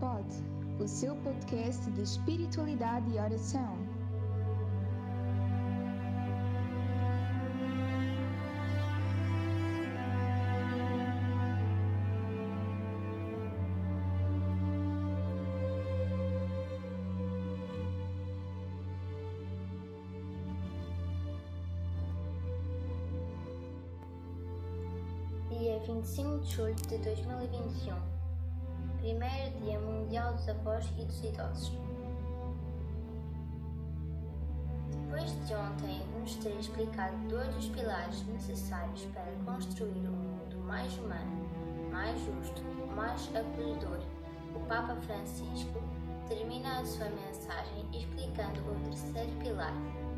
Pod, o seu podcast de espiritualidade e oração. Dia 25 de julho de 2021, primeiro Dia Mundial dos Avós e dos Idosos. Depois de ontem nos ter explicado todos os pilares necessários para construir um mundo mais humano, mais justo, mais acolhedor, o Papa Francisco termina a sua mensagem explicando o terceiro pilar,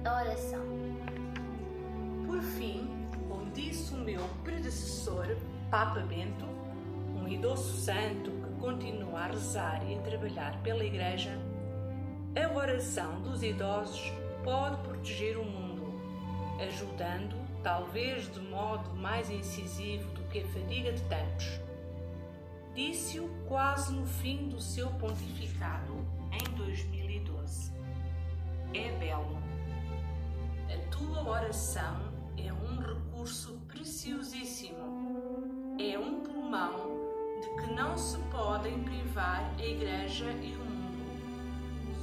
a oração. Por fim, como disse o meu predecessor, Papa Bento, um idoso santo continua a rezar e a trabalhar pela Igreja, a oração dos idosos pode proteger o mundo, ajudando, talvez de modo mais incisivo do que a fadiga de tantos. Disse-o quase no fim do seu pontificado, em 2012. É belo. A tua oração é um recurso preciosíssimo. É um pulmão que não se podem privar a Igreja e o mundo.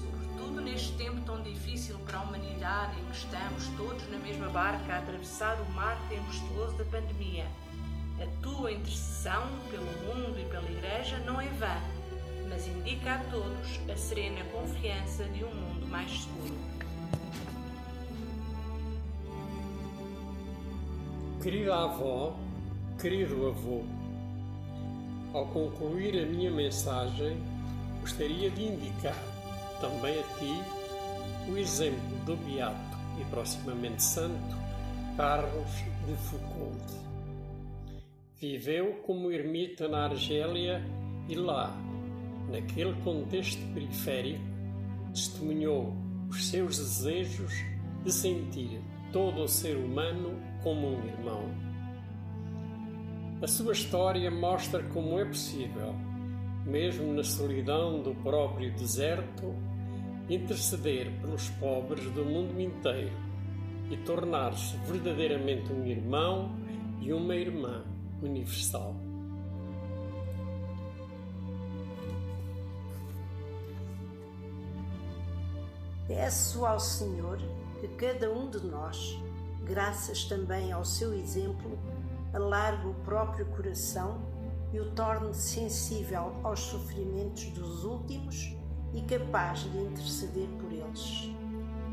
Sobretudo neste tempo tão difícil para a humanidade em que estamos todos na mesma barca a atravessar o mar tempestuoso da pandemia. A tua intercessão pelo mundo e pela Igreja não é vã, mas indica a todos a serena confiança de um mundo mais seguro. Querida avó, querido avô, ao concluir a minha mensagem, gostaria de indicar também a ti o exemplo do beato e proximamente santo Carlos de Foucault. Viveu como ermita na Argélia e lá, naquele contexto periférico, testemunhou os seus desejos de sentir todo o ser humano como um irmão. A sua história mostra como é possível, mesmo na solidão do próprio deserto, interceder pelos pobres do mundo inteiro e tornar-se verdadeiramente um irmão e uma irmã universal. Peço ao Senhor que cada um de nós, graças também ao seu exemplo, alargue o próprio coração e o torne sensível aos sofrimentos dos últimos e capaz de interceder por eles.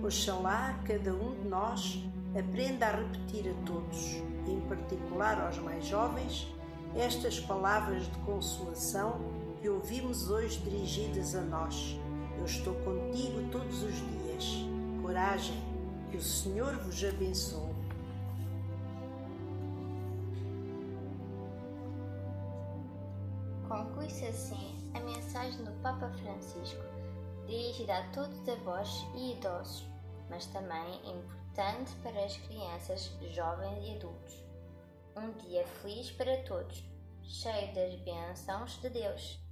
Oxalá cada um de nós aprenda a repetir a todos, em particular aos mais jovens, estas palavras de consolação que ouvimos hoje dirigidas a nós. Eu estou contigo todos os dias. Coragem, que o Senhor vos abençoe. Conclui-se assim a mensagem do Papa Francisco, dirigida a todos os avós e idosos, mas também importante para as crianças, jovens e adultos. Um dia feliz para todos, cheio das bênçãos de Deus.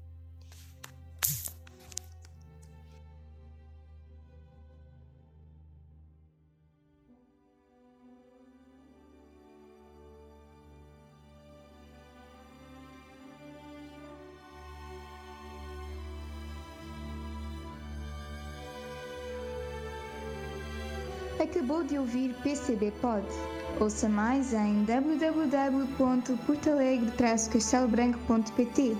Acabou de ouvir PCB Pod. Ouça mais em www.portalegre-castelobranco.pt